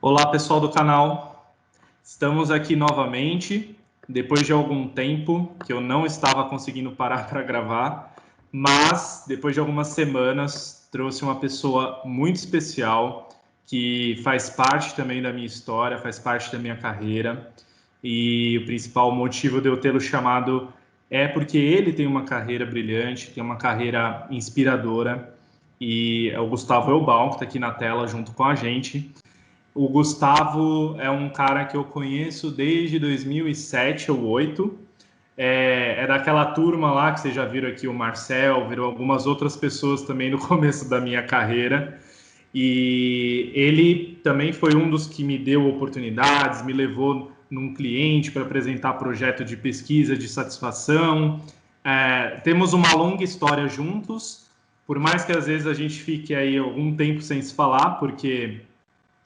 Olá, pessoal do canal. Estamos aqui novamente, depois de algum tempo que eu não estava conseguindo parar para gravar, mas depois de algumas semanas trouxe uma pessoa muito especial que faz parte também da minha história, faz parte da minha carreira. E o principal motivo de eu tê-lo chamado é porque ele tem uma carreira brilhante, tem uma carreira inspiradora. E é o Gustavo Elbaum, que está aqui na tela junto com a gente. O Gustavo é um cara que eu conheço desde 2007 ou 2008. É, é, daquela turma lá que vocês já viram aqui, o Marcel, viram algumas outras pessoas também no começo da minha carreira. E ele também foi um dos que me deu oportunidades, me levou num cliente para apresentar projeto de pesquisa de satisfação. É, temos uma longa história juntos, por mais que às vezes a gente fique aí algum tempo sem se falar, porque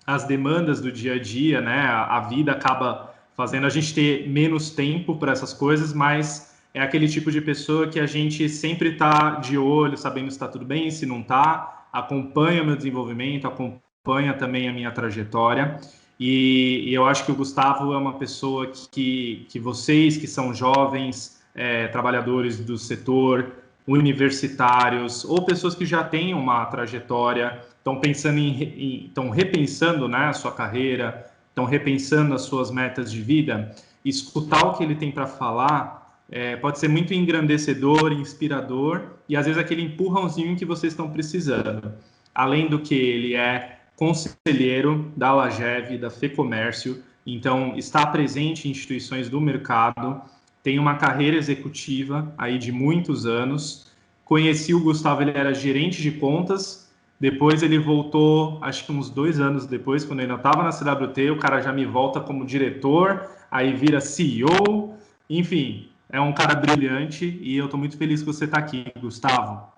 as demandas do dia a dia, né, a, vida acaba fazendo a gente ter menos tempo para essas coisas, mas é aquele tipo de pessoa que a gente sempre está de olho, sabendo se está tudo bem, se não está, acompanha o meu desenvolvimento, acompanha também a minha trajetória. E, e eu acho que o Gustavo é uma pessoa que, que vocês que são jovens, é, trabalhadores do setor, universitários, ou pessoas que já têm uma trajetória, estão pensando em, estão repensando né, a sua carreira, estão repensando as suas metas de vida, escutar o que ele tem para falar é, pode ser muito engrandecedor, inspirador e às vezes aquele empurrãozinho que vocês estão precisando. Além do que ele é conselheiro da Lagev, da FEComércio, então está presente em instituições do mercado, tem uma carreira executiva aí de muitos anos. Conheci o Gustavo, ele era gerente de contas, depois ele voltou, acho que uns dois anos depois, quando ele ainda estava na CWT, o cara já me volta como diretor, aí vira CEO, enfim, é um cara brilhante e eu estou muito feliz que você está aqui, Gustavo.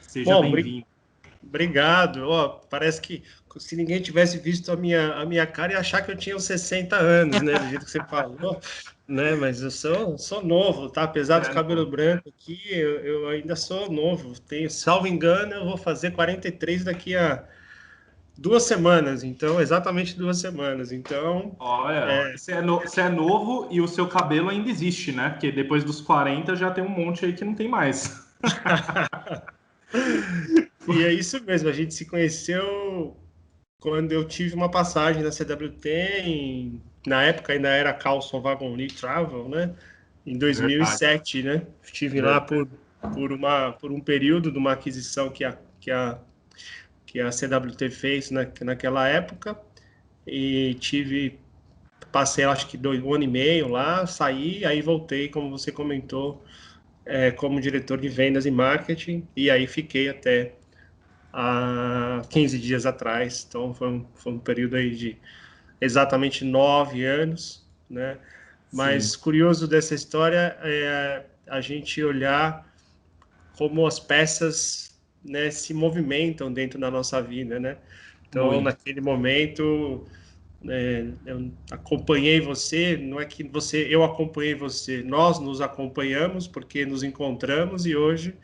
Seja bem-vindo. Obrigado. Oh, parece que se ninguém tivesse visto a minha, a minha cara ia achar que eu tinha uns 60 anos, né? Do jeito que você falou, né? Mas eu sou, sou novo, tá? Apesar do é, cabelo branco aqui, eu, eu, ainda sou novo. Tenho, salvo engano, eu vou fazer 43 daqui a Duas semanas, então, exatamente duas semanas. Então. Olha, é... Você, é no, você é novo e o seu cabelo ainda existe, né? Porque depois dos 40 já tem um monte aí que não tem mais. e é isso mesmo, a gente se conheceu quando eu tive uma passagem na CWT, em, na época ainda era Carlson Wagon Lee Travel, né? Em 2007, Verdade. né? Estive Verdade. lá por, por, uma, por um período de uma aquisição que a, que a que a CWT fez na, naquela época e tive passei acho que dois um ano e meio lá saí aí voltei como você comentou é, como diretor de vendas e marketing e aí fiquei até há 15 dias atrás então foi um, foi um período aí de exatamente nove anos né mas Sim. curioso dessa história é a gente olhar como as peças né, se movimentam dentro da nossa vida, né? Então, Muito. naquele momento, né, eu acompanhei você, não é que você, eu acompanhei você, nós nos acompanhamos porque nos encontramos e hoje,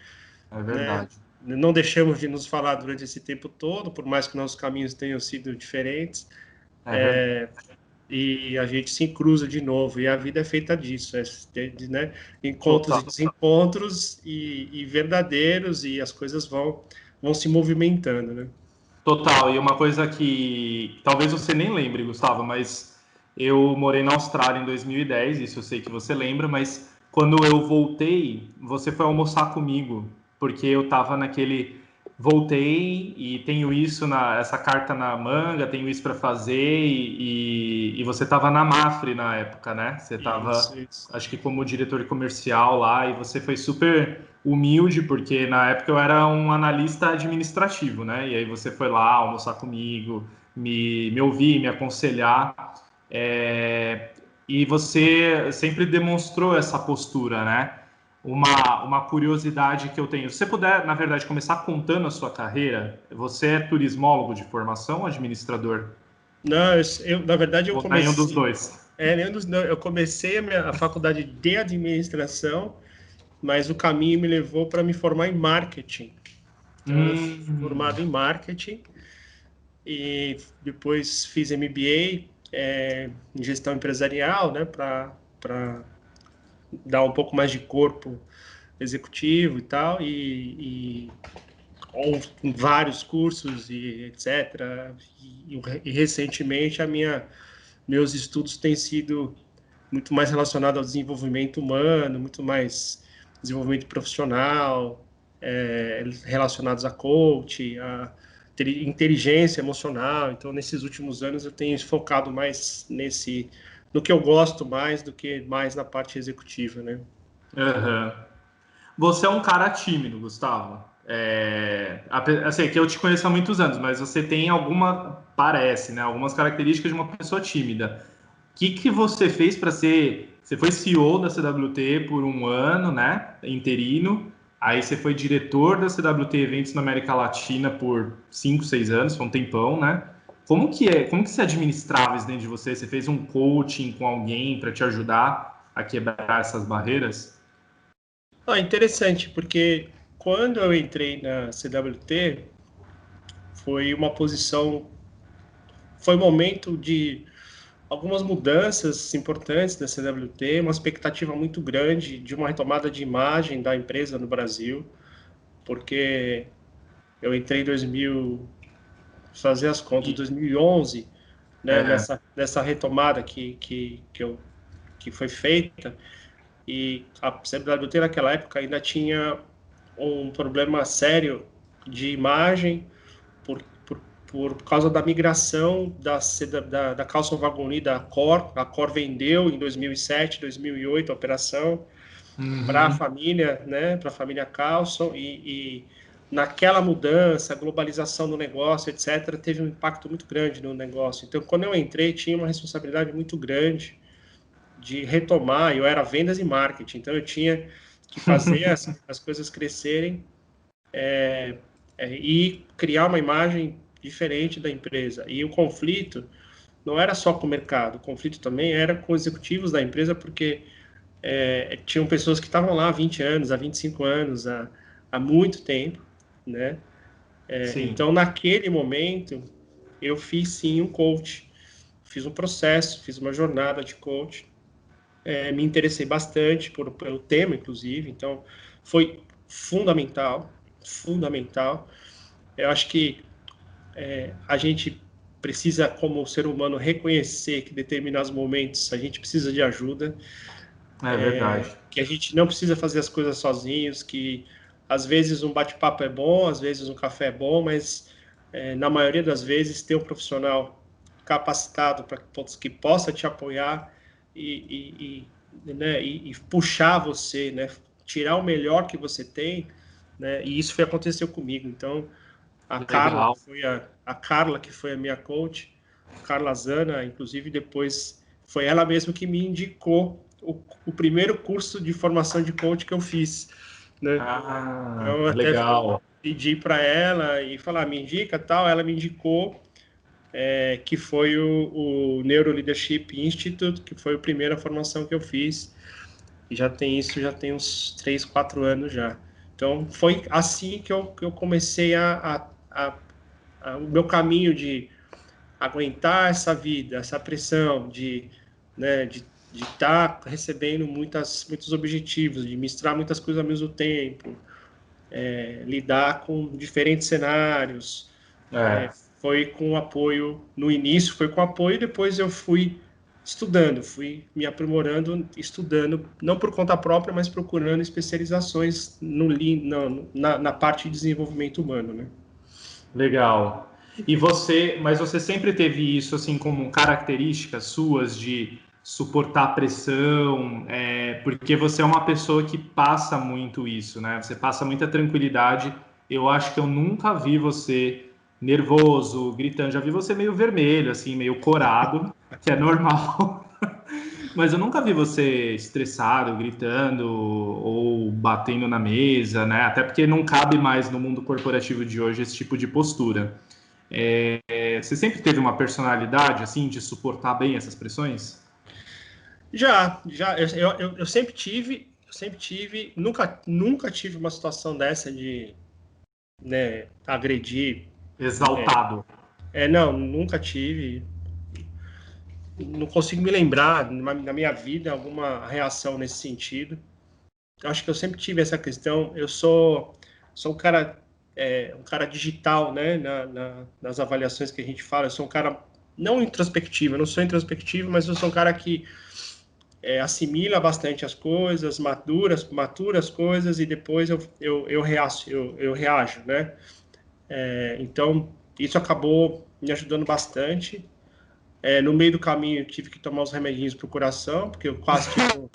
é verdade. Né, não deixamos de nos falar durante esse tempo todo, por mais que nossos caminhos tenham sido diferentes. É, é e a gente se cruza de novo. E a vida é feita disso, é, né? encontros Total. e desencontros e, e, verdadeiros, e as coisas vão, vão se movimentando. Né? Total, e uma coisa que talvez você nem lembre, Gustavo, mas eu morei na Austrália em 2010, isso eu sei que você lembra, mas quando eu voltei, você foi almoçar comigo, porque eu estava naquele voltei e tenho isso na essa carta na manga, tenho isso para fazer e, e, e você estava na Mafre na época, né? Você estava, acho que como diretor comercial lá e você foi super humilde porque na época eu era um analista administrativo, né? E aí você foi lá almoçar comigo, me, me ouvir, me aconselhar. É, e você sempre demonstrou essa postura, né? Uma, uma curiosidade que eu tenho. Se você puder, na verdade, começar contando a sua carreira, você é turismólogo de formação ou administrador? Não, eu, eu na verdade, eu ou comecei... Nenhum dos dois. É, nenhum dos dois. Eu comecei a, minha, a faculdade de administração, mas o caminho me levou para me formar em marketing. Então, hum. formado em marketing. e depois fiz MBA é, em gestão empresarial, né, para dar um pouco mais de corpo executivo e tal, e, e vários cursos e etc. E, e, recentemente a minha meus estudos têm sido muito mais relacionados ao desenvolvimento humano, muito mais desenvolvimento profissional, é, relacionados a coach, a inteligência emocional. Então, nesses últimos anos, eu tenho focado mais nesse, no que eu gosto mais do que mais na parte executiva, né? Uhum. Você é um cara tímido, Gustavo. É, assim, que eu te conheço há muitos anos, mas você tem alguma, parece, né? Algumas características de uma pessoa tímida. O que, que você fez para ser. Você foi CEO da CWT por um ano, né? Interino. Aí você foi diretor da CWT Eventos na América Latina por 5, 6 anos, foi um tempão, né? Como que é? Como que você administrava isso dentro de você? Você fez um coaching com alguém para te ajudar a quebrar essas barreiras? Ah, interessante, porque quando eu entrei na CWT, foi uma posição, foi um momento de algumas mudanças importantes da CWT, uma expectativa muito grande de uma retomada de imagem da empresa no Brasil, porque eu entrei em 2000, fazer as contas, 2011, né, é. nessa, nessa retomada que, que, que, eu, que foi feita, e a CWT naquela época ainda tinha um problema sério de imagem, por, por, por causa da migração da, da, da Carlson Wagoni da Cor. A Cor vendeu em 2007, 2008 a operação uhum. para a família, né, para a família Carlson, e, e naquela mudança, globalização do negócio, etc., teve um impacto muito grande no negócio. Então, quando eu entrei, tinha uma responsabilidade muito grande de retomar. Eu era vendas e marketing, então eu tinha que fazer as, as coisas crescerem é, é, e criar uma imagem diferente da empresa. E o conflito não era só com o mercado, o conflito também era com os executivos da empresa, porque é, tinham pessoas que estavam lá há 20 anos, há 25 anos, há, há muito tempo, né? É, então, naquele momento, eu fiz sim um coach, fiz um processo, fiz uma jornada de coach, é, me interessei bastante por, pelo tema, inclusive, então foi fundamental, fundamental. Eu acho que é, a gente precisa, como ser humano, reconhecer que em determinados momentos a gente precisa de ajuda. É verdade. É, que a gente não precisa fazer as coisas sozinhos, que às vezes um bate-papo é bom, às vezes um café é bom, mas é, na maioria das vezes ter um profissional capacitado para que possa te apoiar e, e, né, e, e, puxar você, né, tirar o melhor que você tem, né, e isso foi aconteceu comigo. Então, a Carla foi a, a Carla que foi a minha coach, Carla Zana, inclusive depois foi ela mesma que me indicou o, o primeiro curso de formação de coach que eu fiz. Né? Ah, então, legal. Pedi para ela e falar, me indica tal, ela me indicou é, que foi o, o Neuro Leadership Institute, que foi a primeira formação que eu fiz. E já tem isso, já tem uns 3, 4 anos já. Então, foi assim que eu, que eu comecei a, a, a, a, o meu caminho de aguentar essa vida, essa pressão, de né, de estar tá recebendo muitas, muitos objetivos, de misturar muitas coisas ao mesmo tempo, é, lidar com diferentes cenários, é. É, foi com apoio, no início foi com apoio, depois eu fui estudando, fui me aprimorando, estudando, não por conta própria, mas procurando especializações no, no na, na parte de desenvolvimento humano, né? Legal. E você, mas você sempre teve isso assim como características suas de suportar pressão, é, porque você é uma pessoa que passa muito isso, né? Você passa muita tranquilidade. Eu acho que eu nunca vi você nervoso, gritando. Já vi você meio vermelho, assim, meio corado, que é normal. Mas eu nunca vi você estressado, gritando ou batendo na mesa, né? Até porque não cabe mais no mundo corporativo de hoje esse tipo de postura. É, você sempre teve uma personalidade, assim, de suportar bem essas pressões? Já, já. Eu, eu, eu sempre tive, eu sempre tive, nunca, nunca tive uma situação dessa de né, agredir Exaltado. É, não, nunca tive. Não consigo me lembrar na minha vida alguma reação nesse sentido. Acho que eu sempre tive essa questão. Eu sou, sou um cara, é, um cara digital, né? Na, na, nas avaliações que a gente fala, eu sou um cara não introspectivo. Eu não sou introspectivo, mas eu sou um cara que é, assimila bastante as coisas, matura, matura as coisas e depois eu, eu, eu, reaço, eu, eu reajo, né? É, então, isso acabou me ajudando bastante. É, no meio do caminho, tive que tomar os remedinhos para o coração, porque eu quase tive um,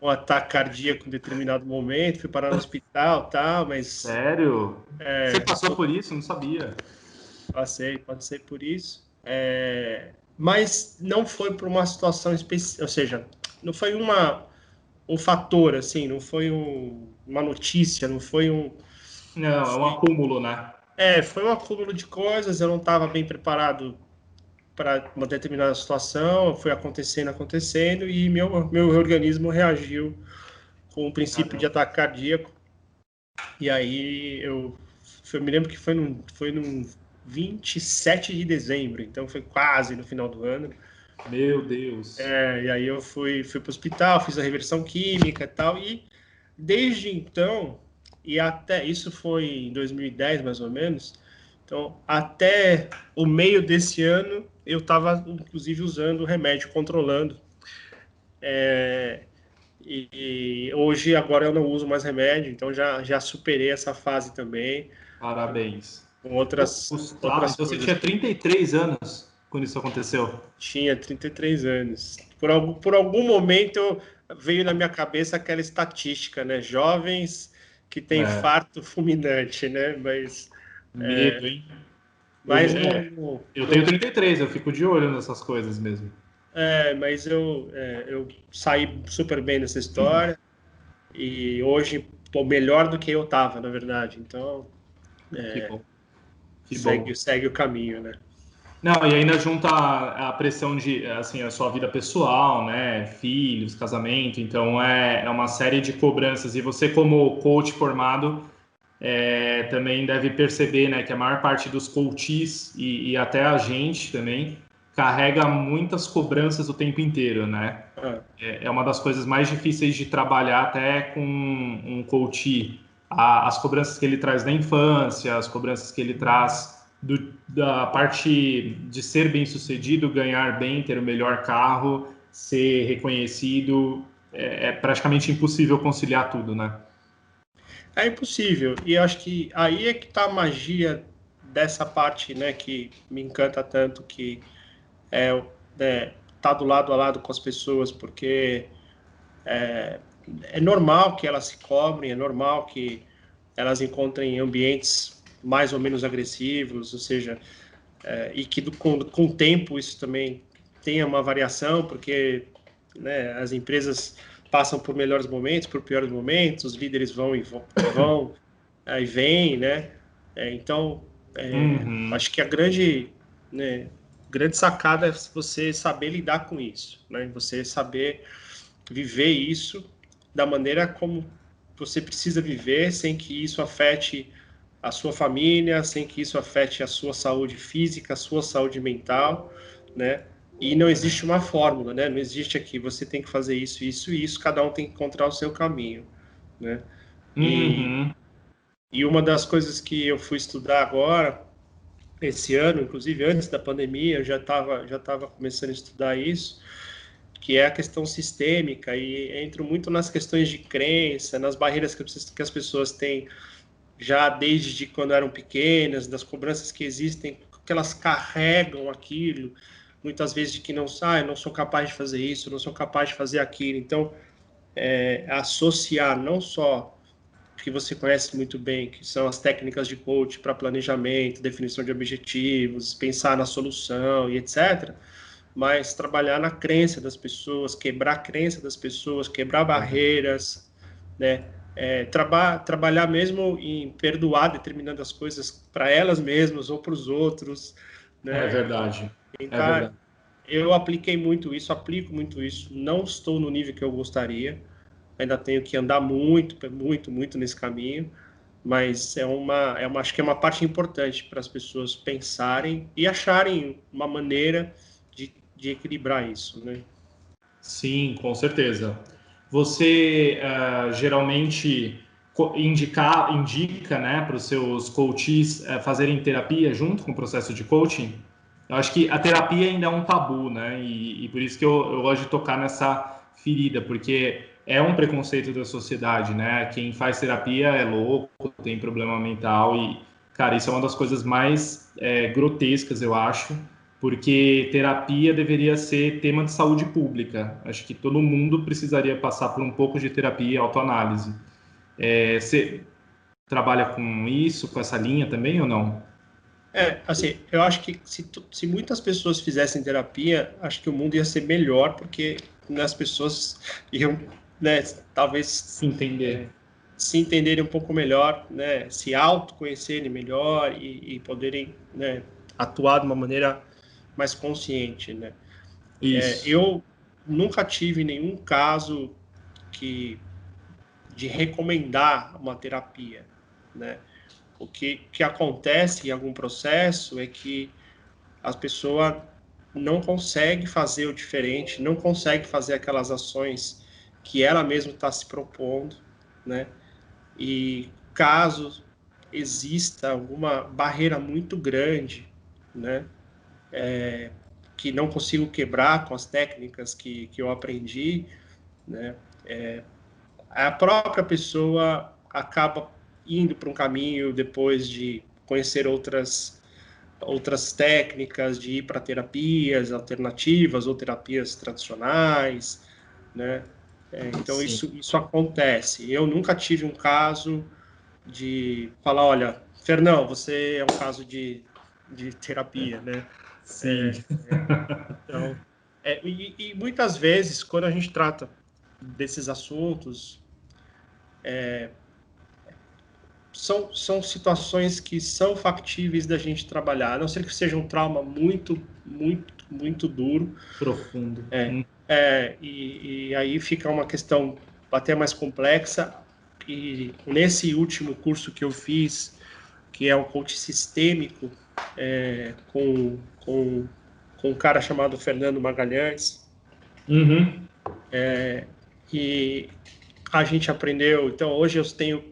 um, ataque cardíaco em determinado momento, fui parar no hospital tal, mas... Sério? É, Você passou por isso? Não sabia. Passei, passei por isso. É, mas não foi por uma situação específica, ou seja, não foi uma, um fator, assim, não foi um, uma notícia, não foi um... Não, é um acúmulo, né? É, foi um acúmulo de coisas, eu não estava bem preparado para uma determinada situação, foi acontecendo, acontecendo, e meu, meu organismo reagiu com o princípio ah, de ataque cardíaco. E aí eu, eu me lembro que foi num, foi num 27 de dezembro, então foi quase no final do ano. Meu Deus. É, e aí eu fui, fui para o hospital, fiz a reversão química e tal, e desde então e até isso foi em 2010 mais ou menos. Então, até o meio desse ano, eu estava inclusive usando o remédio, controlando. É, e, e, hoje, agora eu não uso mais remédio, então já, já superei essa fase também. Parabéns. Com outras. Gustavo, outras então você tinha 33 anos quando isso aconteceu? Tinha 33 anos. Por algum, por algum momento veio na minha cabeça aquela estatística, né? Jovens que tem é. farto fulminante, né? Mas. Medo, é... hein? Mas eu, é, no, eu tenho 33, eu fico de olho nessas coisas mesmo. É, mas eu, é, eu saí super bem nessa história uhum. e hoje estou melhor do que eu estava, na verdade. Então, é, que segue, segue o caminho, né? Não, e ainda junta a, pressão de, assim, a sua vida pessoal, né, filhos, casamento, então é, é uma série de cobranças. E você, como coach formado, é, também deve perceber, né, que a maior parte dos coaches e, e, até a gente também carrega muitas cobranças o tempo inteiro, né? É, é uma das coisas mais difíceis de trabalhar até com um coach. A, as cobranças que ele traz da infância, as cobranças que ele traz do, da parte de ser bem sucedido, ganhar bem, ter o melhor carro, ser reconhecido, é, é praticamente impossível conciliar tudo, né? É impossível. E acho que aí é que está a magia dessa parte, né, que me encanta tanto, que é, é tá do lado a lado com as pessoas, porque é, é normal que elas se cobrem, é normal que elas encontrem ambientes mais ou menos agressivos, ou seja, é, e que do, com, com o tempo isso também tenha uma variação, porque né, as empresas passam por melhores momentos, por piores momentos, os líderes vão e vão, vão aí vêm, né? É, então, é, uhum. acho que a grande, né, grande sacada é você saber lidar com isso, né? Você saber viver isso da maneira como você precisa viver, sem que isso afete a sua família, sem que isso afete a sua saúde física, a sua saúde mental, né? E não existe uma fórmula, né? Não existe aqui, você tem que fazer isso, isso e isso, cada um tem que encontrar o seu caminho, né? Uhum. E, e uma das coisas que eu fui estudar agora, esse ano, inclusive antes da pandemia, eu já estava já tava começando a estudar isso, que é a questão sistêmica, e entro muito nas questões de crença, nas barreiras que, as pessoas têm já desde quando eram pequenas, das cobranças que existem, que elas carregam aquilo, muitas vezes de que não sai, ah, não sou capaz de fazer isso, não sou capaz de fazer aquilo. Então, é, associar não só que você conhece muito bem, que são as técnicas de coach para planejamento, definição de objetivos, pensar na solução e etc., mas trabalhar na crença das pessoas, quebrar a crença das pessoas, quebrar barreiras, né? é, traba trabalhar mesmo em perdoar determinadas coisas para elas mesmas ou para os outros. Né? É verdade. Então, é verdade. Eu apliquei muito isso, aplico muito isso. Não estou no nível que eu gostaria. Ainda tenho que andar muito, muito, muito nesse caminho. mas é uma, é uma, acho que é uma parte importante para as pessoas pensarem e acharem uma maneira de, equilibrar isso, né? Sim, com certeza. Você uh, geralmente indicar, indica né, para os seus coaches uh, fazerem terapia junto com o processo de coaching? Eu acho que a terapia ainda é um tabu, né? E, e por isso que eu, eu gosto de tocar nessa ferida, porque é um preconceito da sociedade, né? Quem faz terapia é louco, tem problema mental e, cara, isso é uma das coisas mais é, grotescas, eu acho, porque terapia deveria ser tema de saúde pública. Acho que todo mundo precisaria passar por um pouco de terapia e autoanálise. É, você trabalha com isso, com essa linha também ou não? É, assim, eu acho que se, se muitas pessoas fizessem terapia, acho que o mundo ia ser melhor, porque né, as pessoas iam né, talvez se entender, se entenderem um pouco melhor, né, se autoconhecerem melhor e, e poderem né, atuar de uma maneira mais consciente, né? É, eu nunca tive nenhum caso que de recomendar uma terapia, né? O que, que acontece em algum processo é que a pessoa não consegue fazer o diferente, não consegue fazer aquelas ações que ela mesma está se propondo, né? E caso exista alguma barreira muito grande, né? É, que não consigo quebrar com as técnicas que, que eu aprendi, né? É, a própria pessoa acaba indo para um caminho depois de conhecer outras outras técnicas de ir para terapias alternativas ou terapias tradicionais, né? É, então, isso, isso acontece. Eu nunca tive um caso de falar, olha, Fernão, você é um caso de, de terapia, né? Sim. É, então, é, e, e, muitas vezes, quando a gente trata desses assuntos, é, são, são situações que são factíveis da gente trabalhar, a não ser que seja um trauma muito, muito, muito duro. Profundo. É, hum. É, e, e, aí fica uma questão até mais complexa. E nesse último curso que eu fiz, que é o coach sistêmico, é, com, com, com um cara chamado Fernando Magalhães, uhum. é, e a gente aprendeu. Então, hoje eu tenho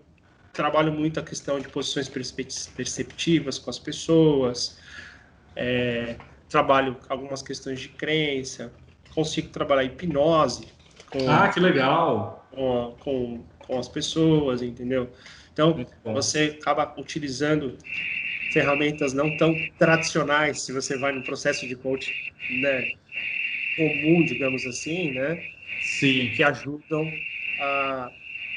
trabalho muito a questão de posições perceptivas com as pessoas, é, trabalho algumas questões de crença, consigo trabalhar hipnose. Com, ah, que legal! Com, com, com as pessoas, entendeu? Então, você acaba utilizando ferramentas não tão tradicionais, se você vai no processo de coaching né, comum, digamos assim, né? Sim. Que ajudam a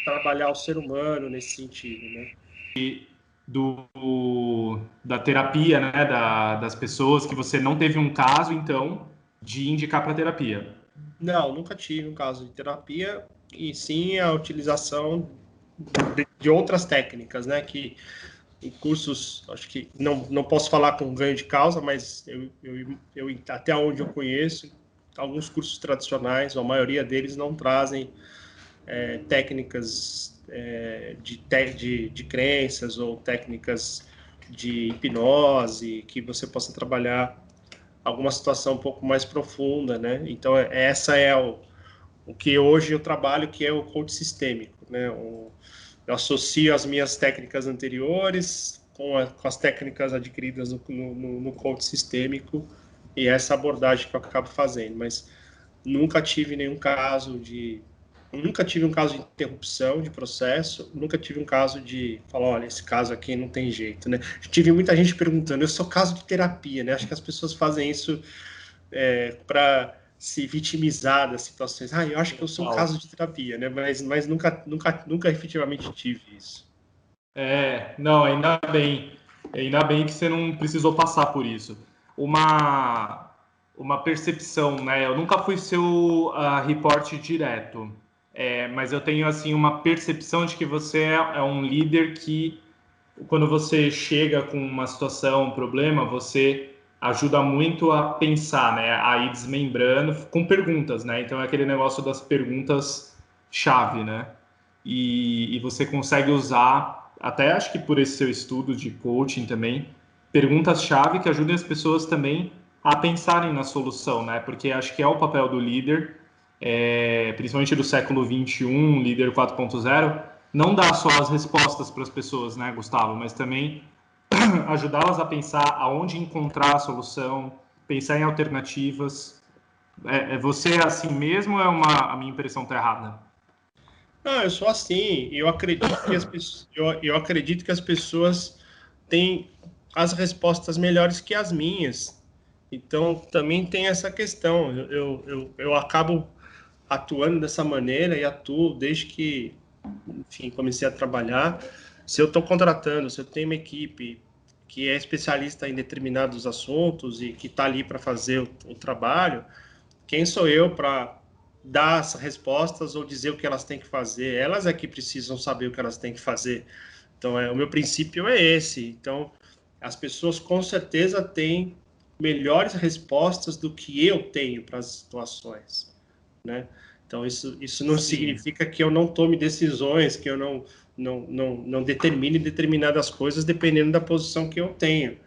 trabalhar o ser humano nesse sentido, né? E do, da terapia, né, da, das pessoas, que você não teve um caso, então, de indicar para terapia? Não, nunca tive um caso de terapia e sim a utilização de, de outras técnicas, né? Que em cursos, acho que não, não posso falar com ganho de causa, mas eu, eu, eu até onde eu conheço, alguns cursos tradicionais, a maioria deles não trazem é, técnicas é, de, de, de crenças ou técnicas de hipnose que você possa trabalhar alguma situação um pouco mais profunda, né? Então, é, essa é o, o que hoje eu trabalho, que é o coach sistêmico, né? O, eu associo as minhas técnicas anteriores com, a, com as técnicas adquiridas no, no, no coach sistêmico e essa abordagem que eu acabo fazendo, mas nunca tive nenhum caso de nunca tive um caso de interrupção de processo, nunca tive um caso de falar, olha, esse caso aqui não tem jeito, né? Tive muita gente perguntando, eu sou caso de terapia, né? Acho que as pessoas fazem isso é, para se vitimizar das situações. Ah, eu acho que eu sou um caso de terapia, né? Mas, mas nunca, nunca, nunca efetivamente tive isso. É, não, ainda bem. Ainda bem que você não precisou passar por isso. Uma uma percepção, né? Eu nunca fui seu uh, reporte direto, é, mas eu tenho assim uma percepção de que você é, é, um líder que, quando você chega com uma situação, um problema, você ajuda muito a pensar, né? A ir desmembrando com perguntas, né? Então é aquele negócio das perguntas chave, né? E, e você consegue usar até acho que por esse seu estudo de coaching também, perguntas-chave que ajudem as pessoas também a pensarem na solução, né? Porque acho que é o papel do líder, é, principalmente do século 21, líder 4.0, não dar só as respostas para as pessoas, né, Gustavo, mas também ajudá-las a pensar aonde encontrar a solução, pensar em alternativas. É, é você é assim mesmo ou é uma, a minha impressão está errada? Não, eu sou assim. Eu acredito que as pessoas, eu, eu acredito que as pessoas têm as respostas melhores que as minhas. Então, também tem essa questão. Eu, eu, eu, eu acabo atuando dessa maneira e atuo desde que, enfim, comecei a trabalhar. Se eu estou contratando, se eu tenho uma equipe que é especialista em determinados assuntos e que está ali para fazer o, o trabalho, quem sou eu para dar as respostas ou dizer o que elas têm que fazer? Elas é que precisam saber o que elas têm que fazer. Então, é, o meu princípio é esse. Então, as pessoas com certeza têm melhores respostas do que eu tenho para as situações, né? Então isso isso não Sim. significa que eu não tome decisões, que eu não não, não não determine determinadas coisas dependendo da posição que eu tenho,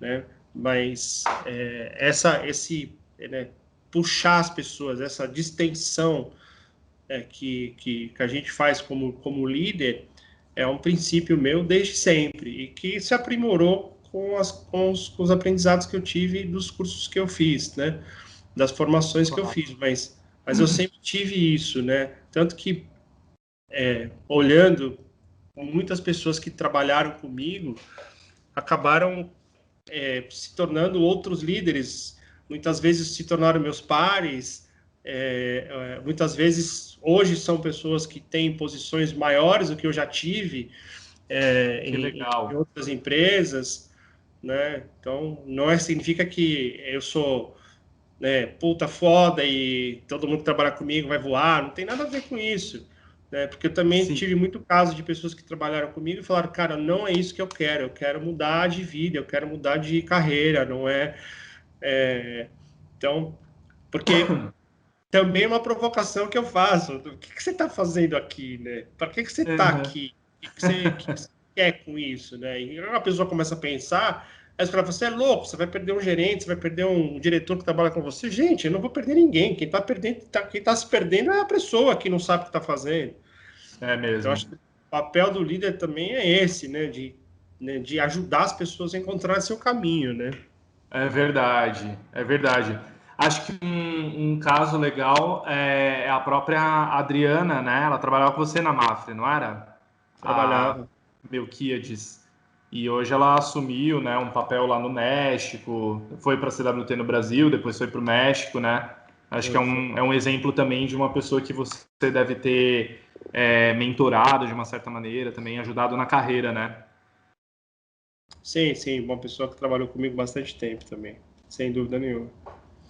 né? Mas é, essa esse né, puxar as pessoas, essa distensão é, que, que, que a gente faz como como líder é um princípio meu desde sempre e que se aprimorou com, as, com, os, com os aprendizados que eu tive dos cursos que eu fiz, né? Das formações que eu fiz, mas, mas eu sempre tive isso, né? Tanto que, é, olhando, muitas pessoas que trabalharam comigo acabaram é, se tornando outros líderes, muitas vezes se tornaram meus pares, é, é muitas vezes hoje são pessoas que têm posições maiores do que eu já tive é, em, em, outras empresas né? Então, não é, significa que eu sou né, puta foda e todo mundo que trabalha comigo vai voar, não tem nada a ver com isso. Né? Porque eu também Sim. tive muito caso de pessoas que trabalharam comigo e falaram, cara, não é isso que eu quero, eu quero mudar de vida, eu quero mudar de carreira, não é... é... Então, porque também é uma provocação que eu faço. O que, que você está fazendo aqui, né? Para que, que você está uhum. aqui? O que, que, você, que, você, quer com isso, né? E a pessoa começa a pensar, aí você fala, você é louco, você vai perder um gerente, você vai perder um diretor que trabalha com você. Gente, eu não vou perder ninguém. Quem está perdendo, tá, quem está se perdendo é a pessoa que não sabe o que está fazendo. É mesmo. Então, acho que o papel do líder também é esse, né? De, né, de ajudar as pessoas a encontrar seu caminho, né? É verdade, é verdade. Acho que um, um caso legal é, é, a própria Adriana, né? Ela trabalhava com você na Mafre, não era? Trabalhava. Melquiades. E hoje ela assumiu né, um papel lá no México, foi para a CWT no Brasil, depois foi para o México, né? Acho que é um, é um exemplo também de uma pessoa que você deve ter é, mentorado de uma certa maneira, também ajudado na carreira, né? Sim, sim, uma pessoa que trabalhou comigo bastante tempo também, sem dúvida nenhuma.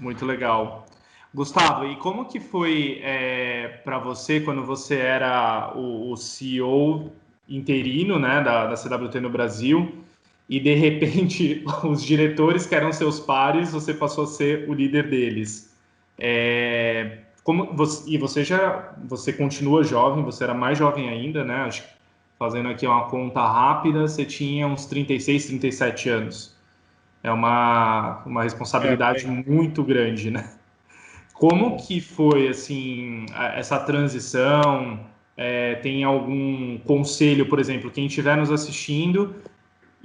Muito legal. Gustavo, e como que foi é, para você quando você era o, o CEO interino né, da, da CWT no Brasil e de repente os diretores que eram seus pares, você passou a ser o líder deles. É, como você, e você já você continua jovem, você era mais jovem ainda, né? Acho fazendo aqui uma conta rápida, você tinha uns 36, 37 anos. É uma, uma responsabilidade é, é. muito grande, né? Como que foi assim essa transição? É, tem algum conselho, por exemplo, quem estiver nos assistindo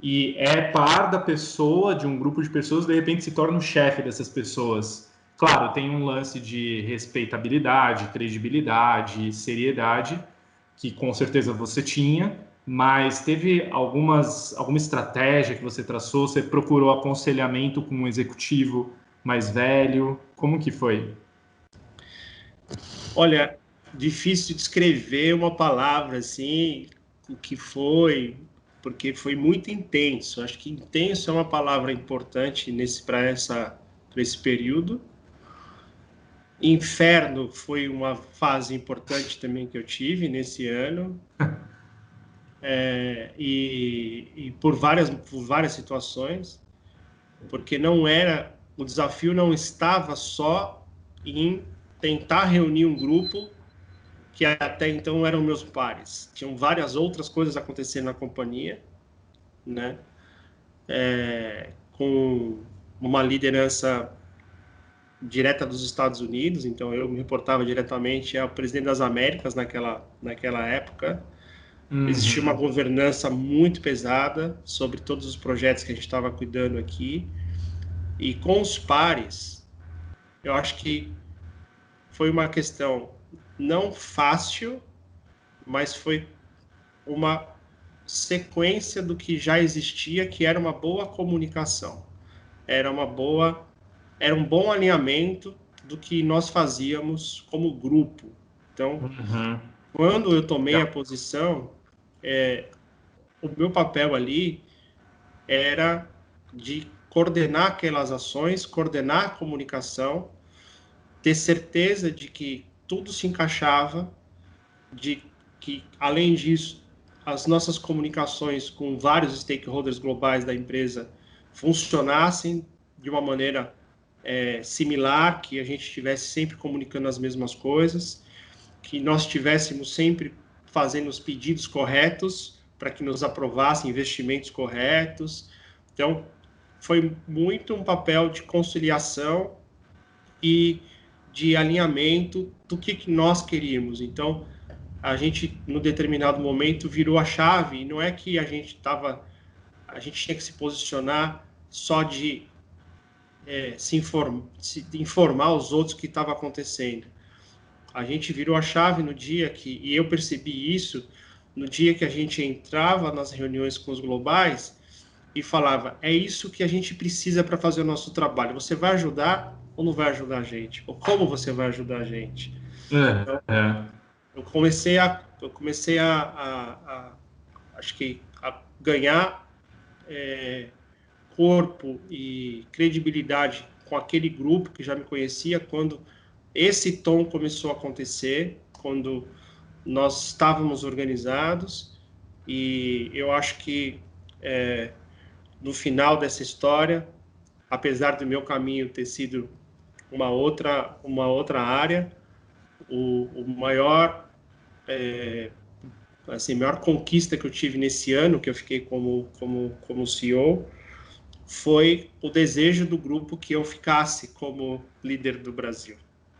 e é par da pessoa, de um grupo de pessoas, de repente se torna o chefe dessas pessoas. Claro, tem um lance de respeitabilidade, credibilidade, seriedade, que com certeza você tinha, mas teve algumas, alguma estratégia que você traçou? Você procurou aconselhamento com um executivo mais velho? Como que foi? Olha, difícil descrever uma palavra assim, o que foi, porque foi muito intenso. Acho que intenso é uma palavra importante nesse para essa pra esse período. Inferno foi uma fase importante também que eu tive nesse ano. É, e, e por várias por várias situações, porque não era o desafio não estava só em tentar reunir um grupo que até então eram meus pares. Tinham várias outras coisas acontecendo na companhia, né? É, com uma liderança direta dos Estados Unidos, então eu me reportava diretamente ao presidente das Américas naquela, naquela época. Uhum. Existia uma governança muito pesada sobre todos os projetos que a gente estava cuidando aqui. E com os pares, eu acho que foi uma questão não fácil, mas foi uma sequência do que já existia, que era uma boa comunicação. Era uma boa era um bom alinhamento do que nós fazíamos como grupo. Então, uhum. quando eu tomei a posição, é, o meu papel ali era de coordenar aquelas ações, coordenar a comunicação, ter certeza de que tudo se encaixava, de que, além disso, as nossas comunicações com vários stakeholders globais da empresa funcionassem de uma maneira é, similar, que a gente estivesse sempre comunicando as mesmas coisas, que nós estivéssemos sempre fazendo os pedidos corretos para que nos aprovassem investimentos corretos. Então, foi muito um papel de conciliação e de alinhamento do que, que nós queríamos. Então, a gente, no determinado momento, virou a chave, e não é que a gente estava. A gente tinha que se posicionar só de é, se, inform, se informar os outros que estava acontecendo. A gente virou a chave no dia que, e eu percebi isso, no dia que a gente entrava nas reuniões com os globais e falava: é isso que a gente precisa para fazer o nosso trabalho. Você vai ajudar ou não vai ajudar a gente? Ou como você vai ajudar a gente? É, então, é. Eu comecei a, eu comecei a, a, a acho que a ganhar é, corpo e credibilidade com aquele grupo que já me conhecia quando esse tom começou a acontecer, quando nós estávamos organizados e eu acho que é, no final dessa história, apesar do meu caminho ter sido uma outra uma outra área, o, o maior é, assim maior conquista que eu tive nesse ano que eu fiquei como como como CEO foi o desejo do grupo que eu ficasse como líder do Brasil.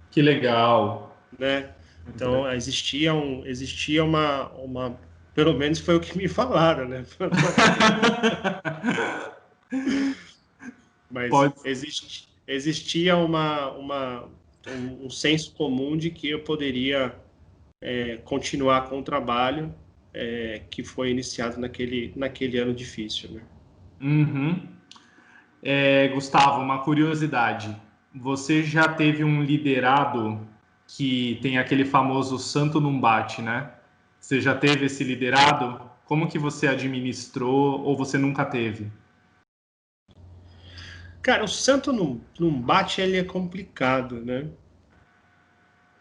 Que legal. Né? Então, existia, um, existia uma, uma. Pelo menos foi o que me falaram, né? Mas Pode. Existe, existia uma, uma, um, um, senso comum de que eu poderia é, continuar com o trabalho é, que foi iniciado naquele, naquele ano difícil. Né? Uhum. É, Gustavo, uma curiosidade. Você já teve um liderado que tem aquele famoso santo não bate, né? Você já teve esse liderado? Como que você administrou ou você nunca teve? Cara, o santo não, não bate, ele é complicado, né?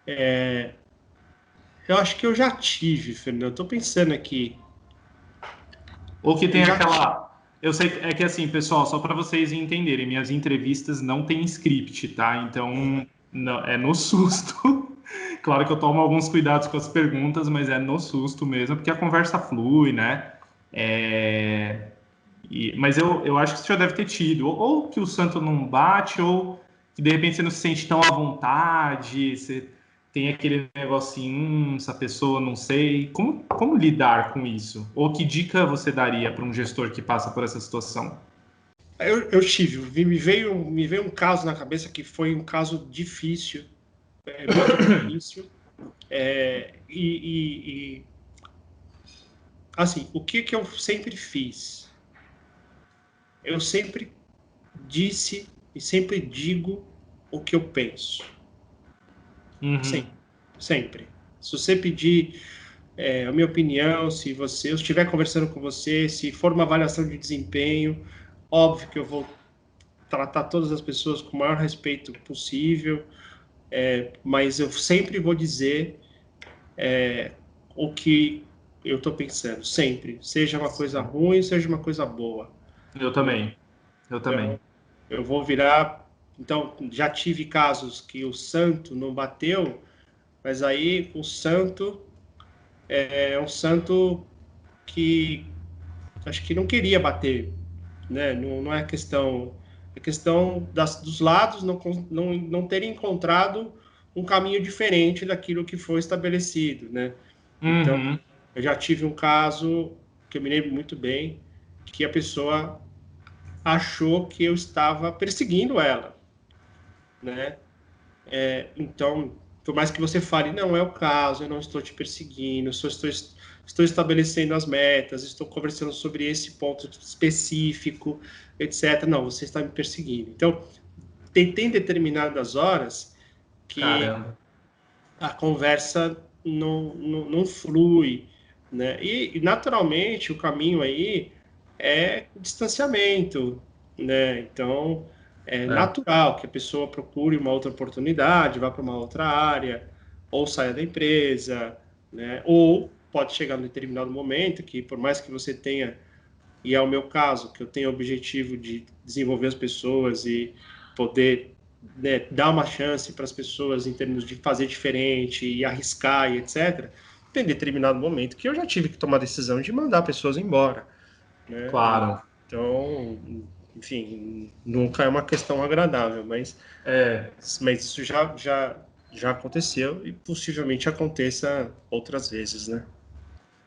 É, eu acho que eu já tive, Fernando. Estou pensando aqui. Ou que tem aquela, eu sei, é que assim, pessoal, só para vocês entenderem, minhas entrevistas não tem script, tá? Então, não, é no susto. claro que eu tomo alguns cuidados com as perguntas, mas é no susto mesmo, porque a conversa flui, né? É... E, mas eu, eu acho que você já deve ter tido, ou, ou, que o santo não bate, ou que de repente você não se sente tão à vontade, você tem aquele negocinho, hum, essa pessoa não sei. Como, como lidar com isso? Ou que dica você daria para um gestor que passa por essa situação? Eu, eu tive, me veio, me veio um caso na cabeça que foi um caso difícil, é, muito difícil. É, e, e, e, assim, o que, que eu sempre fiz? Eu sempre disse e sempre digo o que eu penso Uhum. Sempre. Sempre. Se você pedir é, a minha opinião, se você eu estiver conversando com você, se for uma avaliação de desempenho, óbvio que eu vou tratar todas as pessoas com o maior respeito possível, é, mas eu sempre vou dizer é, o que eu estou pensando, sempre. Seja uma coisa ruim, seja uma coisa boa. Eu também. Eu também. Então, eu vou virar então, já tive casos que o santo não bateu, Mas aí o santo é, é um santo que acho que não queria bater, né? Não, não é questão, é questão das, dos lados não, não, não terem encontrado um caminho diferente daquilo que foi estabelecido, né? Então, uhum. Então, eu já tive um caso que eu me lembro muito bem, que a pessoa achou que eu estava perseguindo ela, né? É, então, por mais que você fale, não é o caso, eu não estou te perseguindo, só estou, estou estabelecendo as metas, estou conversando sobre esse ponto específico, etc. Não, você está me perseguindo. Então, tem, tem determinadas horas que Caramba. a conversa não, não, não flui, né? E, e, naturalmente o caminho aí é distanciamento, né? Então é, é, natural que a pessoa procure uma outra oportunidade, vá para uma outra área, ou saia da empresa, né? Ou pode chegar num determinado momento que, por mais que você tenha, e é o meu caso, que eu tenho o objetivo de desenvolver as pessoas e poder né, dar uma chance para as pessoas em termos de fazer diferente e arriscar e etc., tem determinado momento que eu já tive que tomar a decisão de mandar pessoas embora. Né? Claro. Então, enfim, nunca é uma questão agradável, mas, é, mas isso já, já, já aconteceu e possivelmente aconteça outras vezes, né?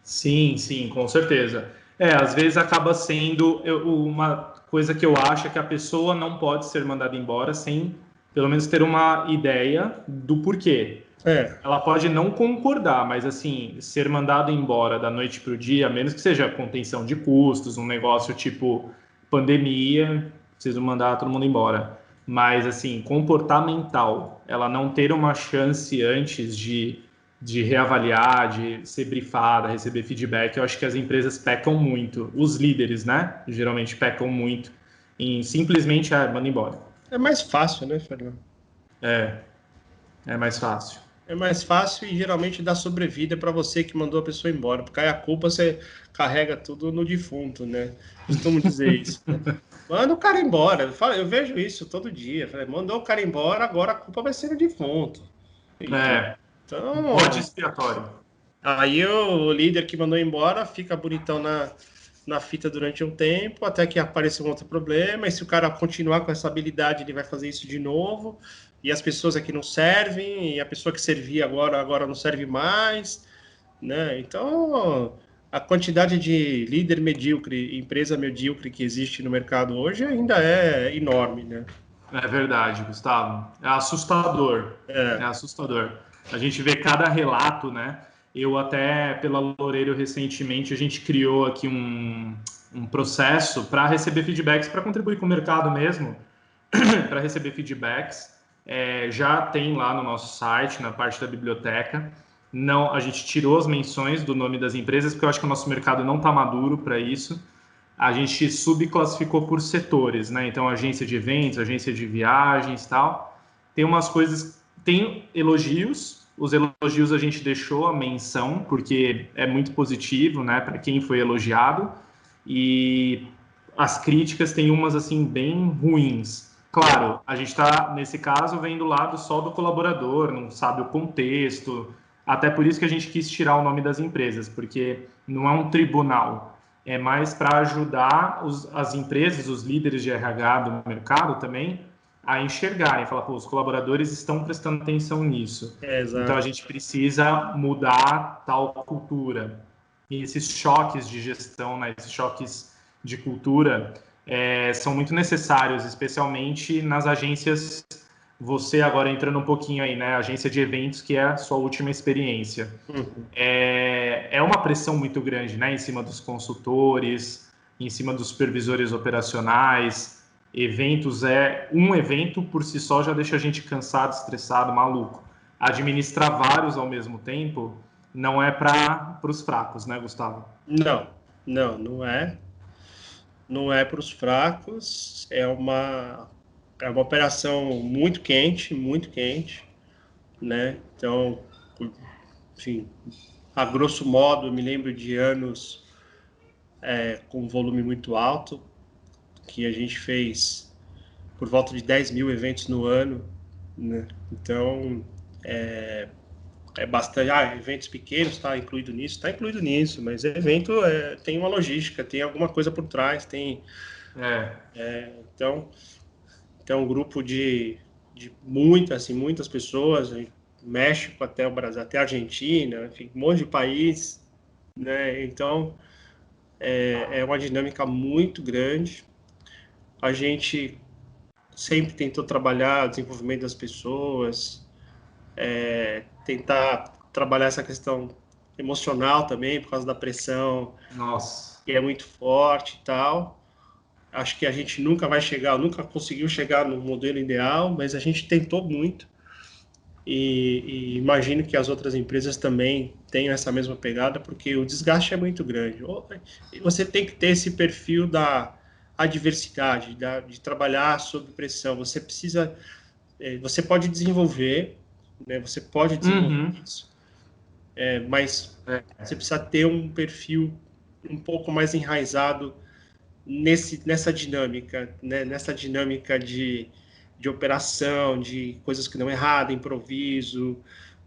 Sim, sim, com certeza. É, às vezes acaba sendo uma coisa que eu acho é que a pessoa não pode ser mandada embora sem pelo menos ter uma ideia do porquê. É. Ela pode não concordar, mas assim, ser mandado embora da noite para o dia, a menos que seja contenção de custos, um negócio tipo pandemia, preciso mandar todo mundo embora. Mas assim, comportamental, ela não ter uma chance antes de, de reavaliar, de ser brifada, receber feedback, eu acho que as empresas pecam muito. Os líderes, né? Geralmente pecam muito em simplesmente, ah, manda embora. É mais fácil, né, Fernando? É, é mais fácil. É mais fácil e geralmente dá sobrevida para você que mandou a pessoa embora, porque aí a culpa você carrega tudo no defunto, né? Costumo dizer isso. Né? Manda o cara embora. Eu, falo, eu, vejo isso todo dia. Falei, mandou o cara embora, agora a culpa vai ser no defunto. Então, é. Então, Pode expiatório. Aí o líder que mandou embora fica bonitão na, na fita durante um tempo, até que apareça um outro problema, e se o cara continuar com essa habilidade, ele vai fazer isso de novo, e as pessoas aqui não servem, e a pessoa que servia agora, agora não serve mais, né? Então, a quantidade de líder medíocre, empresa medíocre que existe no mercado hoje ainda é enorme, né? É verdade, Gustavo. É assustador. É, é assustador. A gente vê cada relato, né? Eu até, pela Loureiro, recentemente, a gente criou aqui um, um processo para receber feedbacks, para contribuir com o mercado mesmo, para receber feedbacks. É, já tem lá no nosso site, na parte da biblioteca. Não, a gente tirou as menções do nome das empresas, porque eu acho que o nosso mercado não está maduro para isso. A gente subclassificou por setores, né? Então, agência de eventos, agência de viagens tal. Tem umas coisas, tem elogios, os elogios a gente deixou a menção, porque é muito positivo, né, para quem foi elogiado. E as críticas tem umas assim bem ruins. Claro, a gente está nesse caso vendo do lado só do colaborador, não sabe o contexto. Até por isso que a gente quis tirar o nome das empresas, porque não é um tribunal, é mais para ajudar os, as empresas, os líderes de RH do mercado também, a enxergar e falar, pô, os colaboradores estão prestando atenção nisso. É, então a gente precisa mudar tal cultura. E esses choques de gestão, né, esses choques de cultura, é, são muito necessários, especialmente nas agências. Você agora entrando um pouquinho aí, né? Agência de eventos, que é a sua última experiência. Uhum. É, é uma pressão muito grande, né? Em cima dos consultores, em cima dos supervisores operacionais, Eventos é um evento por si só já deixa a gente cansado, estressado, maluco. Administrar vários ao mesmo tempo não é para os fracos, né, Gustavo? Não, não, não é. Não é para os fracos. É uma é uma operação muito quente, muito quente, né? Então, enfim, a grosso modo, eu me lembro de anos é, com volume muito alto, que a gente fez por volta de 10 mil eventos no ano, né? Então, é, é bastante. Ah, eventos pequenos está incluído nisso, está incluído nisso, mas evento é, tem uma logística, tem alguma coisa por trás, tem. É. é então, então um grupo de, de muitas, assim, muitas pessoas, México até o Brasil, até a Argentina, enfim, um monte de país, né? Então é, é uma dinâmica muito grande. A gente sempre tentou trabalhar o desenvolvimento das pessoas, é, tentar trabalhar essa questão emocional também, por causa da pressão. Nossa. Que é muito forte e tal. Acho que a gente nunca vai chegar, nunca conseguiu chegar no modelo ideal, mas a gente tentou muito. E, e, imagino que as outras empresas também tenham essa mesma pegada, porque o desgaste é muito grande. Você tem que ter esse perfil da adversidade, da, de trabalhar sob pressão. Você precisa, é, você pode desenvolver, né? Você pode desenvolver uhum. isso, é, mas é. você precisa ter um perfil um pouco mais enraizado nesse, nessa dinâmica, né? Nessa dinâmica de, de operação, de coisas que não errado, improviso,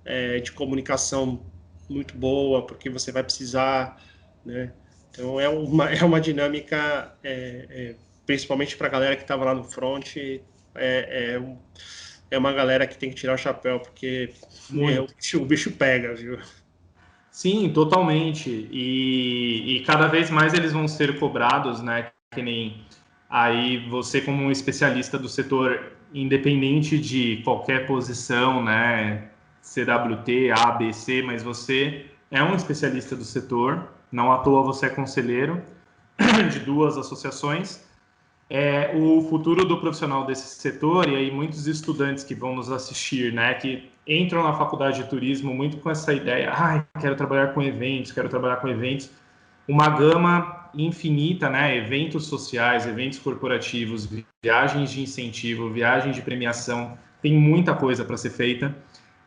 é, de comunicação muito boa, porque você vai precisar, né? Então é uma, é uma dinâmica, é, é, principalmente para a galera que estava lá no front, é, é, é, uma galera que tem que tirar o chapéu, porque é, o, bicho, o, bicho, pega, viu? Sim, totalmente. E, e cada vez mais eles vão ser cobrados, né? Que nem aí você como um especialista do setor, independente de qualquer posição, né? CWT, A, B, C, mas você é um especialista do setor não à toa você é conselheiro de duas associações. É, o futuro do profissional desse setor, e aí muitos estudantes que vão nos assistir, né, que entram na faculdade de turismo muito com essa ideia, ah, quero trabalhar com eventos, quero trabalhar com eventos, uma gama infinita, né, eventos sociais, eventos corporativos, viagens de incentivo, viagens de premiação, tem muita coisa para ser feita.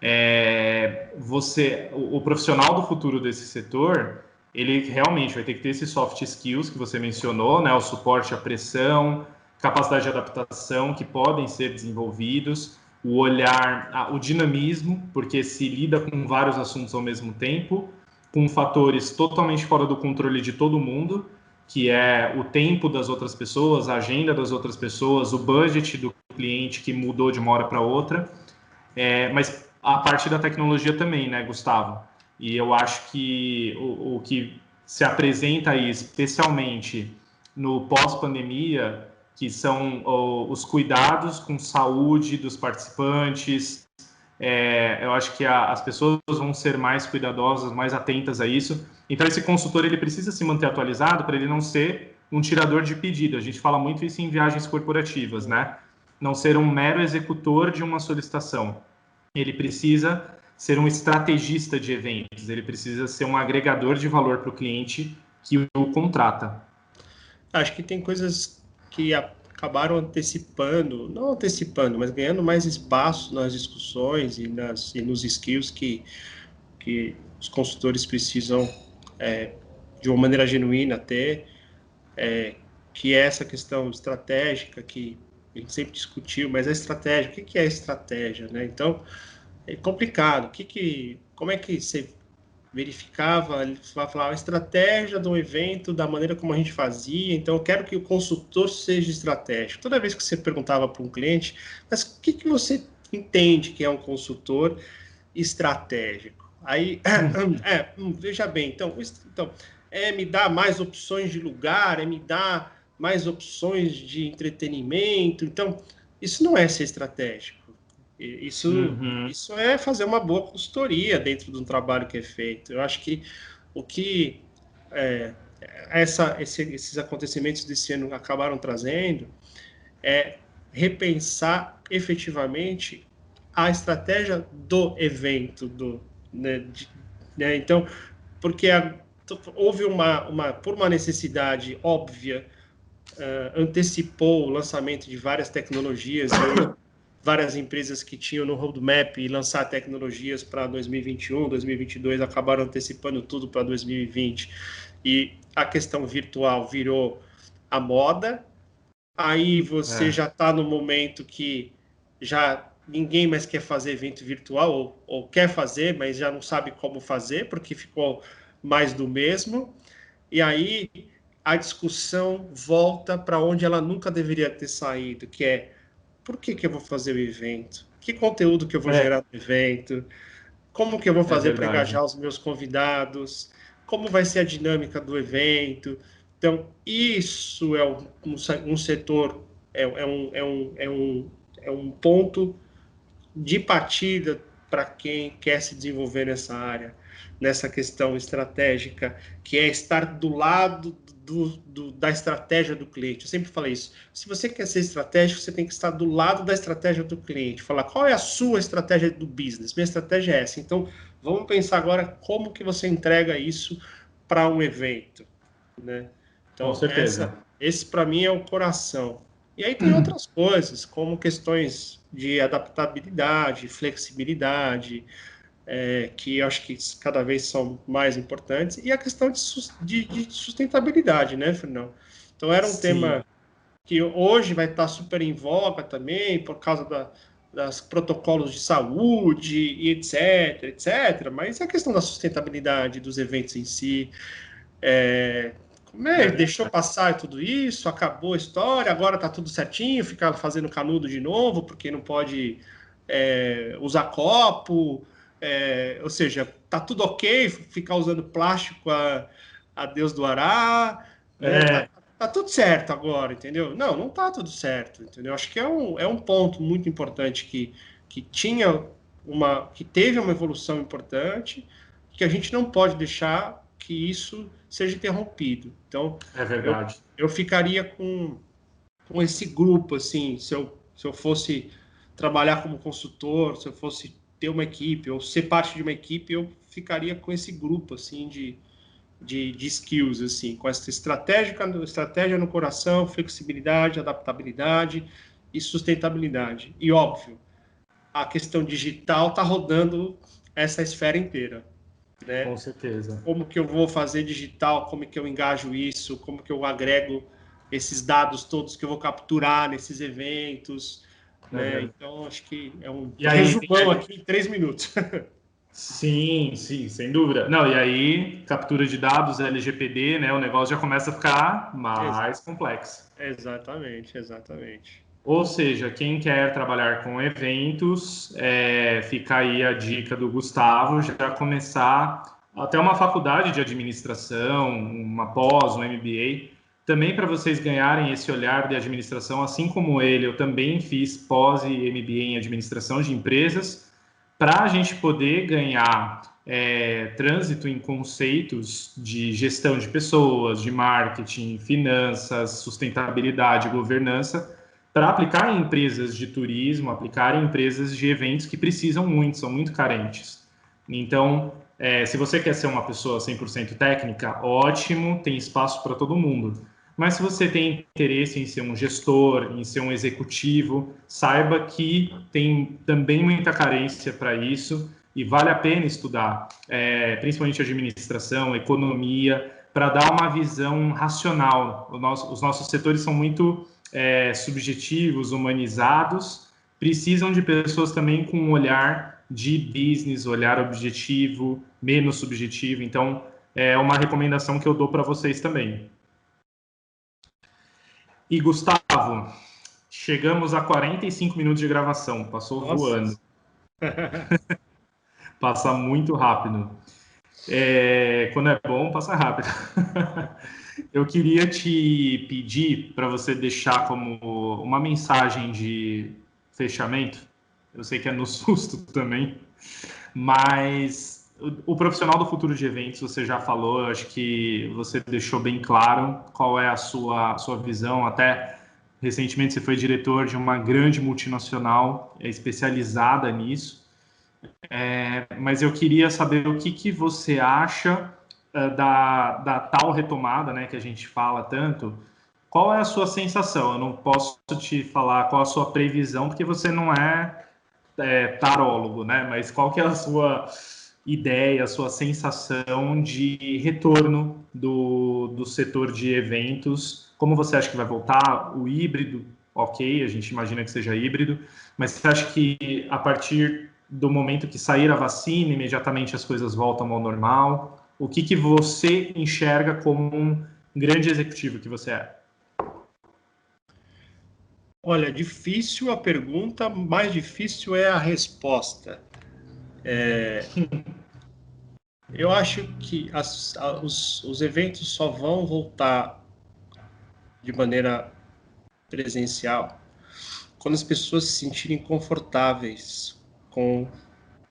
É, você, o, o profissional do futuro desse setor, ele realmente vai ter que ter esses soft skills que você mencionou, né? O suporte à pressão, capacidade de adaptação que podem ser desenvolvidos, o olhar, o dinamismo, porque se lida com vários assuntos ao mesmo tempo, com fatores totalmente fora do controle de todo mundo, que é o tempo das outras pessoas, a agenda das outras pessoas, o budget do cliente que mudou de uma hora para outra, é, mas a parte da tecnologia também, né, Gustavo? E eu acho que o, o que se apresenta aí, especialmente no pós-pandemia, que são os cuidados com saúde dos participantes. É, eu acho que a, as pessoas vão ser mais cuidadosas, mais atentas a isso. Então, esse consultor ele precisa se manter atualizado para ele não ser um tirador de pedido. A gente fala muito isso em viagens corporativas, né? Não ser um mero executor de uma solicitação. Ele precisa ser um estrategista de eventos, ele precisa ser um agregador de valor para o cliente que o contrata. Acho que tem coisas que acabaram antecipando, não antecipando, mas ganhando mais espaço nas discussões e, nas, e nos skills que, que os consultores precisam, é, de uma maneira genuína, ter, é, que é essa questão estratégica que a gente sempre discutiu, mas a estratégia, o que é estratégia, né? Então, é complicado. Que que, como é que você verificava, falava a estratégia do evento, da maneira como a gente fazia. Então, eu quero que o consultor seja estratégico. Toda vez que você perguntava para um cliente, mas o que, que você entende que é um consultor estratégico? Aí, é, hum, veja bem, então, então, é me dar mais opções de lugar, é me dar mais opções de entretenimento. Então, isso não é ser estratégico. Isso, uhum. isso é fazer uma boa consultoria dentro de um trabalho que é feito. Eu acho que o que é, essa, esse, esses acontecimentos desse ano acabaram trazendo é repensar efetivamente a estratégia do evento, do, né, de, né, então, porque a, houve uma, uma, por uma necessidade óbvia, uh, antecipou o lançamento de várias tecnologias várias empresas que tinham no roadmap e lançar tecnologias para 2021, 2022 acabaram antecipando tudo para 2020 e a questão virtual virou a moda. Aí você é. já está no momento que já ninguém mais quer fazer evento virtual, ou, ou, quer fazer, mas já não sabe como fazer, porque ficou mais do mesmo. E aí a discussão volta para onde ela nunca deveria ter saído, que é por que, que eu vou fazer o evento? Que conteúdo que eu vou é. gerar no evento? Como que eu vou é fazer é para engajar os meus convidados? Como vai ser a dinâmica do evento? Então, isso é um, um, um setor, é, é, um, é, um, é, um, é um ponto de partida para quem quer se desenvolver nessa área, nessa questão estratégica, que é estar do lado do, do, da estratégia do cliente. Eu sempre falei isso. Se você quer ser estratégico, você tem que estar do lado da estratégia do cliente. Falar qual é a sua estratégia do business. Minha estratégia é essa. Então, vamos pensar agora como que você entrega isso para um evento, né? Então, Com certeza. Essa, esse para mim é o coração. E aí tem outras coisas, como questões de adaptabilidade, flexibilidade, é, que acho que cada vez são mais importantes, e a questão de, de, de sustentabilidade, né, Fernão? Então, era um Sim. tema que hoje vai estar super em voga também, por causa da, das protocolos de saúde e etc, etc, mas é a questão da sustentabilidade dos eventos em si, é, como é, deixou passar tudo isso, acabou a história, agora está tudo certinho, fica fazendo canudo de novo, porque não pode é, usar copo, é, ou seja, tá tudo ok ficar usando plástico a, a Deus do Ará, né? é. tá, tá, tudo certo agora, entendeu? Não, não tá tudo certo, entendeu? Acho que é um, é um ponto muito importante que, que tinha uma, que teve uma evolução importante, que a gente não pode deixar que isso seja interrompido. Então, é verdade. Eu, eu ficaria com, com esse grupo, assim, se eu, se eu fosse trabalhar como consultor, se eu fosse ter uma equipe ou ser parte de uma equipe, eu ficaria com esse grupo assim de, de, de skills assim, com essa estratégia, estratégia no coração, flexibilidade, adaptabilidade e sustentabilidade. E óbvio, a questão digital está rodando essa esfera inteira. Né? Com certeza. Como que eu vou fazer digital? Como que eu engajo isso? Como que eu agrego esses dados todos que eu vou capturar nesses eventos? Né? Então, acho que é um e resumão aí, aqui em três minutos. Sim, sim, sem dúvida. Não, e aí, captura de dados, LGPD, né? O negócio já começa a ficar mais complexo. Exatamente, exatamente. Ou seja, quem quer trabalhar com eventos, é, fica aí a dica do Gustavo, já começar até uma faculdade de administração, uma pós, um MBA, também para vocês ganharem esse olhar de administração, assim como ele, eu também fiz pós e MBA em administração de empresas, para a gente poder ganhar é, trânsito em conceitos de gestão de pessoas, de marketing, finanças, sustentabilidade, governança, para aplicar em empresas de turismo, aplicar em empresas de eventos que precisam muito, são muito carentes. Então, é, se você quer ser uma pessoa 100% técnica, ótimo, tem espaço para todo mundo. Mas se você tem interesse em ser um gestor, em ser um executivo, saiba que tem também muita carência para isso e vale a pena estudar, é, principalmente administração, economia, para dar uma visão racional. Nosso, os nossos setores são muito é, subjetivos, humanizados, precisam de pessoas também com um olhar de business, olhar objetivo, menos subjetivo. Então, é uma recomendação que eu dou para vocês também. E Gustavo, chegamos a 45 minutos de gravação, passou Nossa. voando. passa muito rápido. É, quando é bom, passa rápido. Eu queria te pedir para você deixar como uma mensagem de fechamento. Eu sei que é no susto também, mas o, profissional do futuro de eventos, você já falou, acho que você deixou bem claro qual é a sua, sua visão. Até recentemente você foi diretor de uma grande multinacional é, especializada nisso. É, mas eu queria saber o que, que você acha uh, da, da tal retomada né, que a gente fala tanto. Qual é a sua sensação? Eu não posso te falar qual a sua previsão, porque você não é, é tarólogo, né? Mas qual que é a sua ideia, sua sensação de retorno do, do setor de eventos? Como você acha que vai voltar? O híbrido, ok, a gente imagina que seja híbrido, mas você acha que a partir do momento que sair a vacina, imediatamente as coisas voltam ao normal? O que, que você enxerga como um grande executivo que você é? Olha, difícil a pergunta, mais difícil é a resposta. É... Eu acho que as, os, os eventos só vão voltar de maneira presencial quando as pessoas se sentirem confortáveis com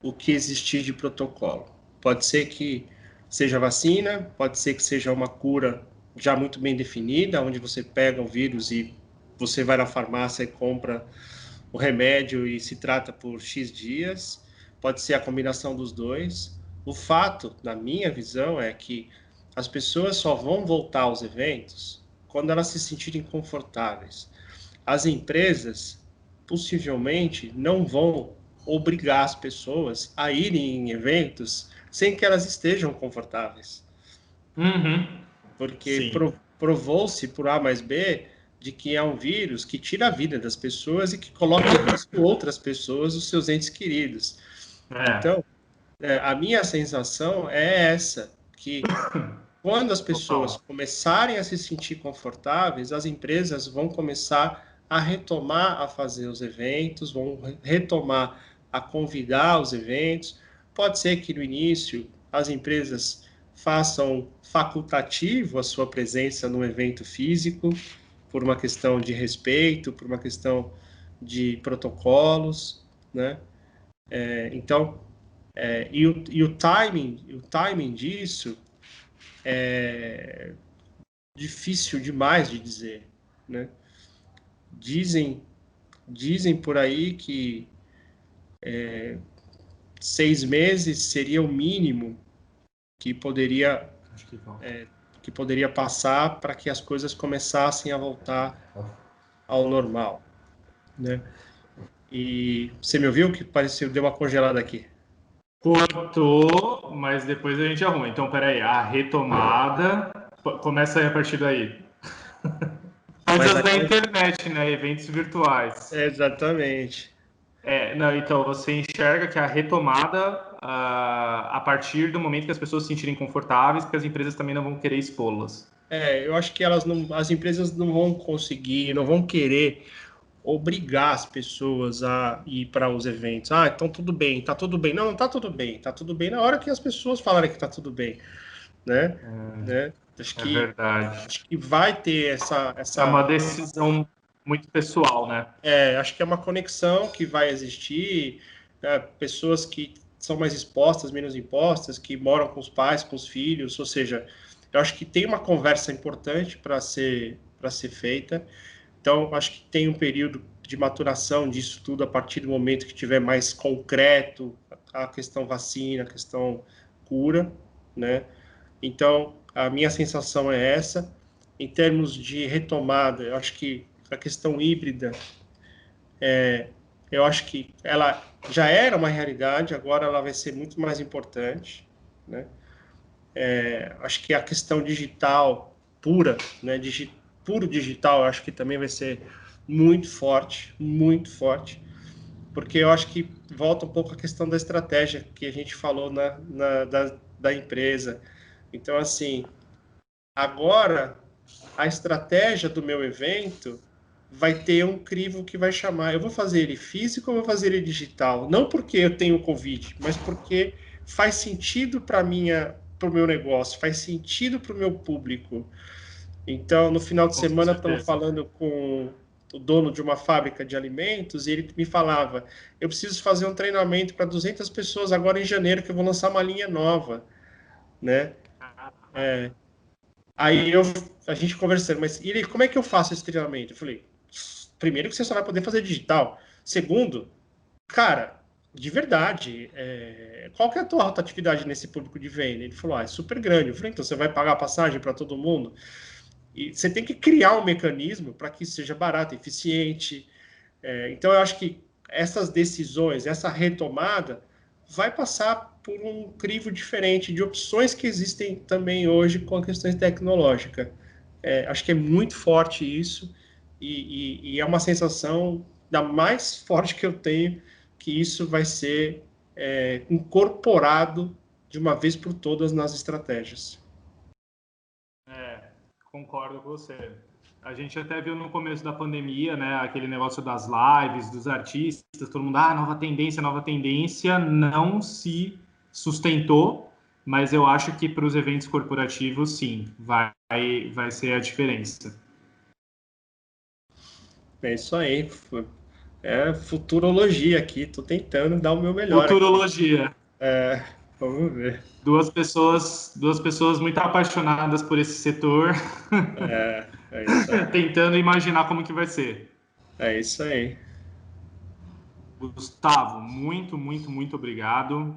o que existir de protocolo. Pode ser que seja vacina, pode ser que seja uma cura já muito bem definida, onde você pega o vírus e você vai na farmácia e compra o remédio e se trata por X dias. Pode ser a combinação dos dois. O fato, na minha visão, é que as pessoas só vão voltar aos eventos quando elas se sentirem confortáveis. As empresas possivelmente não vão obrigar as pessoas a irem em eventos sem que elas estejam confortáveis. Uhum. Porque provou-se por A mais B de que é um vírus que tira a vida das pessoas e que coloca em risco outras pessoas, os seus entes queridos. É. Então, é, a minha sensação é essa, que quando as pessoas começarem a se sentir confortáveis, as empresas vão começar a retomar a fazer os eventos, vão retomar a convidar os eventos. Pode ser que no início as empresas façam facultativo a sua presença no evento físico, por uma questão de respeito, por uma questão de protocolos, né? É, então, é, e, o, e o timing, o timing disso é difícil demais de dizer, né? Dizem, dizem por aí que é, seis meses seria o mínimo que poderia que, é, que poderia passar para que as coisas começassem a voltar ao normal, né? E você me ouviu que pareceu deu uma congelada aqui? Cortou, mas depois a gente arruma. Então, peraí, a retomada começa aí a partir daí. Coisas da internet, né? Eventos virtuais. Exatamente. É, não, então você enxerga que a retomada uh, a partir do momento que as pessoas se sentirem confortáveis, porque as empresas também não vão querer expô-las. É, eu acho que elas não, as empresas não vão conseguir, não vão querer obrigar as pessoas a ir para os eventos. Ah, então tudo bem, tá tudo bem. Não, não tá tudo bem, tá tudo bem na hora que as pessoas falarem que tá tudo bem, né? É, né? Acho é que, verdade. Acho que vai ter essa, essa. É uma decisão muito pessoal, né? É, acho que é uma conexão que vai existir. Né? Pessoas que são mais expostas, menos impostas, que moram com os pais, com os filhos, ou seja, eu acho que tem uma conversa importante para ser para ser feita. Então, acho que tem um período de maturação disso tudo a partir do momento que tiver mais concreto a questão vacina, a questão cura, né? Então, a minha sensação é essa. Em termos de retomada, eu acho que a questão híbrida, é, eu acho que ela já era uma realidade, agora ela vai ser muito mais importante, né? É, acho que a questão digital pura, né, puro digital, acho que também vai ser muito forte, muito forte, porque eu acho que volta um pouco a questão da estratégia que a gente falou na, na da, da empresa. Então, assim, agora a estratégia do meu evento vai ter um crivo que vai chamar. Eu vou fazer ele físico ou vou fazer ele digital? Não porque eu tenho Covid, mas porque faz sentido para minha para o meu negócio, faz sentido para o meu público. Então, no final de com semana, estamos falando com o dono de uma fábrica de alimentos e ele me falava: eu preciso fazer um treinamento para 200 pessoas agora em janeiro, que eu vou lançar uma linha nova, né? É, aí eu, a gente conversando, mas ele, como é que eu faço esse treinamento? Eu falei: primeiro que você só vai poder fazer digital. Segundo, cara, de verdade, é, qual que é a tua rotatividade nesse público de venda? Ele falou, ah, é super grande. Eu falei, então você vai pagar passagem para todo mundo? E você tem que criar um mecanismo para que seja barato, eficiente. É, então, eu acho que essas decisões, essa retomada, vai passar por um crivo diferente de opções que existem também hoje com a questão tecnológica. É, acho que é muito forte isso e, e, e, é uma sensação da mais forte que eu tenho que isso vai ser é, incorporado de uma vez por todas nas estratégias. Concordo com você. A gente até viu no começo da pandemia, né, aquele negócio das lives, dos artistas, todo mundo, ah, nova tendência, nova tendência, não se sustentou, mas eu acho que para os eventos corporativos, sim, vai, vai ser a diferença. É isso aí. É futurologia aqui, tô tentando dar o meu melhor. Futurologia. Aqui. É, vamos ver. Duas pessoas, duas pessoas muito apaixonadas por esse setor. É, é isso aí. tentando imaginar como que vai ser. É isso aí. Gustavo, muito, muito, muito obrigado.